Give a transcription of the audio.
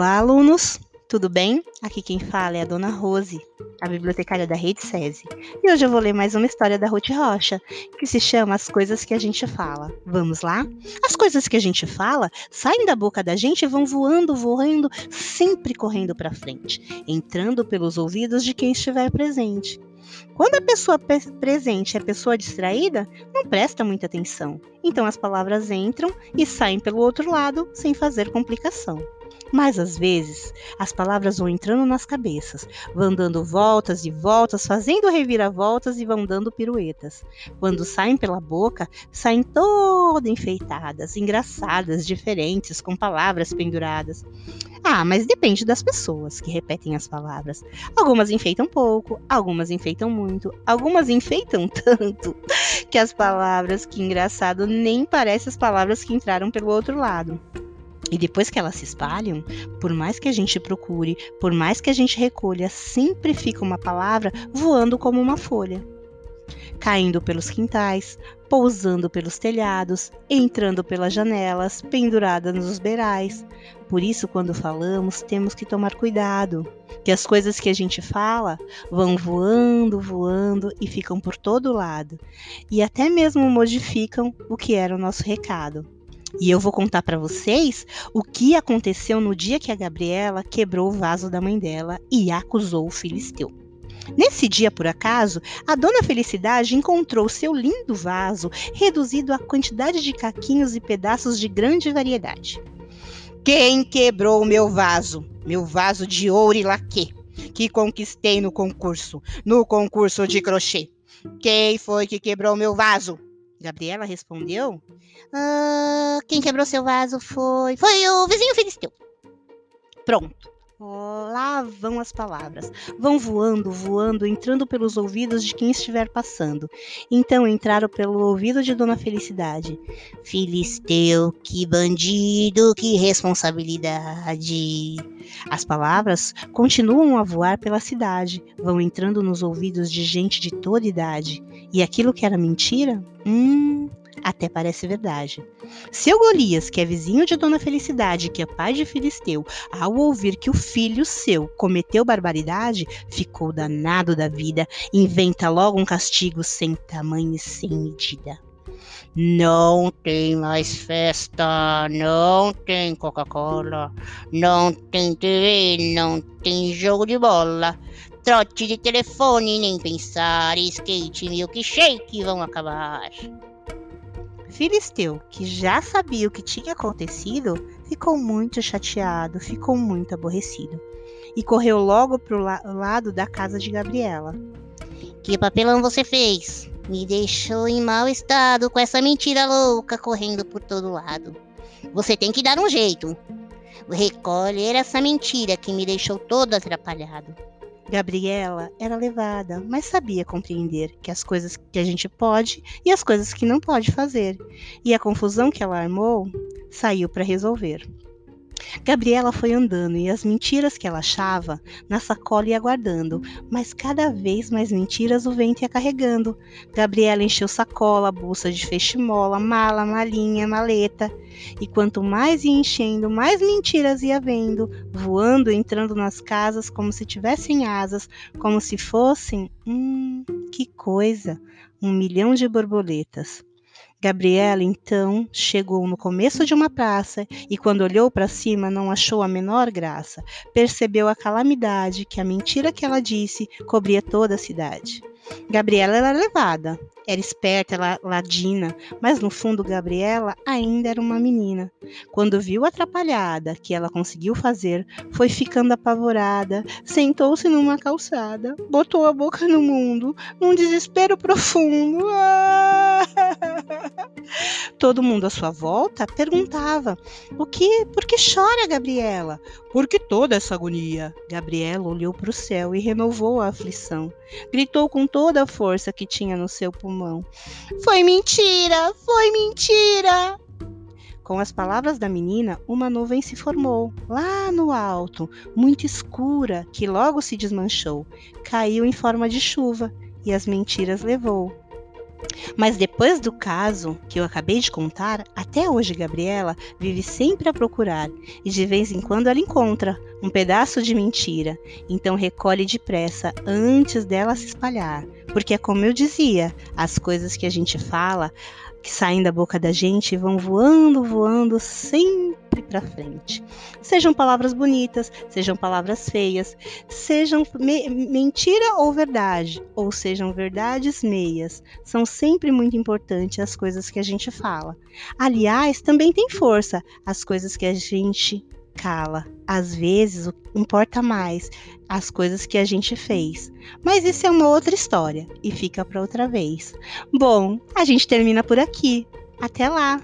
Olá, alunos! Tudo bem? Aqui quem fala é a Dona Rose, a bibliotecária da Rede SESI. E hoje eu vou ler mais uma história da Ruth Rocha, que se chama As Coisas que a Gente Fala. Vamos lá? As coisas que a gente fala saem da boca da gente e vão voando, voando, sempre correndo para frente, entrando pelos ouvidos de quem estiver presente. Quando a pessoa presente é pessoa distraída, não presta muita atenção. Então as palavras entram e saem pelo outro lado sem fazer complicação. Mas às vezes as palavras vão entrando nas cabeças, vão dando voltas e voltas, fazendo reviravoltas e vão dando piruetas. Quando saem pela boca, saem toda enfeitadas, engraçadas, diferentes, com palavras penduradas. Ah, mas depende das pessoas que repetem as palavras. Algumas enfeitam pouco, algumas enfeitam muito, algumas enfeitam tanto que as palavras, que engraçado, nem parecem as palavras que entraram pelo outro lado. E depois que elas se espalham, por mais que a gente procure, por mais que a gente recolha, sempre fica uma palavra voando como uma folha. Caindo pelos quintais, pousando pelos telhados, entrando pelas janelas, pendurada nos beirais. Por isso, quando falamos, temos que tomar cuidado, que as coisas que a gente fala vão voando, voando e ficam por todo lado, e até mesmo modificam o que era o nosso recado. E eu vou contar para vocês o que aconteceu no dia que a Gabriela quebrou o vaso da mãe dela e acusou o filisteu. Nesse dia, por acaso, a dona Felicidade encontrou seu lindo vaso reduzido a quantidade de caquinhos e pedaços de grande variedade. Quem quebrou meu vaso? Meu vaso de ouro e laque, que conquistei no concurso, no concurso de crochê. Quem foi que quebrou meu vaso? Gabriela respondeu: ah, Quem quebrou seu vaso foi. Foi o vizinho Filisteu. Pronto. Lá vão as palavras. Vão voando, voando, entrando pelos ouvidos de quem estiver passando. Então entraram pelo ouvido de Dona Felicidade. Filisteu, que bandido, que responsabilidade. As palavras continuam a voar pela cidade, vão entrando nos ouvidos de gente de toda idade. E aquilo que era mentira? Hum, até parece verdade. Seu Golias, que é vizinho de Dona Felicidade, que é pai de Filisteu, ao ouvir que o filho seu cometeu barbaridade, ficou danado da vida, inventa logo um castigo sem tamanho e sem medida. Não tem mais festa, não tem Coca-Cola, não tem TV, não tem jogo de bola, trote de telefone, nem pensar, skate, milkshake vão acabar. Filisteu, que já sabia o que tinha acontecido, ficou muito chateado, ficou muito aborrecido e correu logo para o la lado da casa de Gabriela. Que papelão você fez? Me deixou em mau estado com essa mentira louca correndo por todo lado. Você tem que dar um jeito. Recolher essa mentira que me deixou todo atrapalhado. Gabriela era levada, mas sabia compreender que as coisas que a gente pode e as coisas que não pode fazer. E a confusão que ela armou saiu para resolver. Gabriela foi andando e as mentiras que ela achava na sacola ia guardando, mas cada vez mais mentiras o vento ia carregando. Gabriela encheu sacola, bolsa de feixe-mola, mala, malinha, maleta. E quanto mais ia enchendo, mais mentiras ia vendo, voando, entrando nas casas como se tivessem asas, como se fossem. Hum, que coisa! Um milhão de borboletas. Gabriela então chegou no começo de uma praça e, quando olhou para cima, não achou a menor graça. Percebeu a calamidade que a mentira que ela disse cobria toda a cidade. Gabriela era levada, era esperta, ladina, mas no fundo Gabriela ainda era uma menina. Quando viu a atrapalhada que ela conseguiu fazer, foi ficando apavorada, sentou-se numa calçada, botou a boca no mundo, num desespero profundo. Ah! Todo mundo à sua volta perguntava: "O que? Por que chora, Gabriela? Por que toda essa agonia?" Gabriela olhou para o céu e renovou a aflição. Gritou com toda a força que tinha no seu pulmão: Foi mentira! Foi mentira! Com as palavras da menina, uma nuvem se formou, lá no alto, muito escura, que logo se desmanchou, caiu em forma de chuva e as mentiras levou. Mas depois do caso que eu acabei de contar, até hoje Gabriela vive sempre a procurar e de vez em quando ela encontra um pedaço de mentira, então recolhe depressa antes dela se espalhar, porque é como eu dizia, as coisas que a gente fala, que saem da boca da gente vão voando, voando sempre para frente. Sejam palavras bonitas, sejam palavras feias, sejam me mentira ou verdade, ou sejam verdades meias. São sempre muito importantes as coisas que a gente fala. Aliás, também tem força as coisas que a gente cala. Às vezes, importa mais as coisas que a gente fez. Mas isso é uma outra história e fica para outra vez. Bom, a gente termina por aqui. Até lá!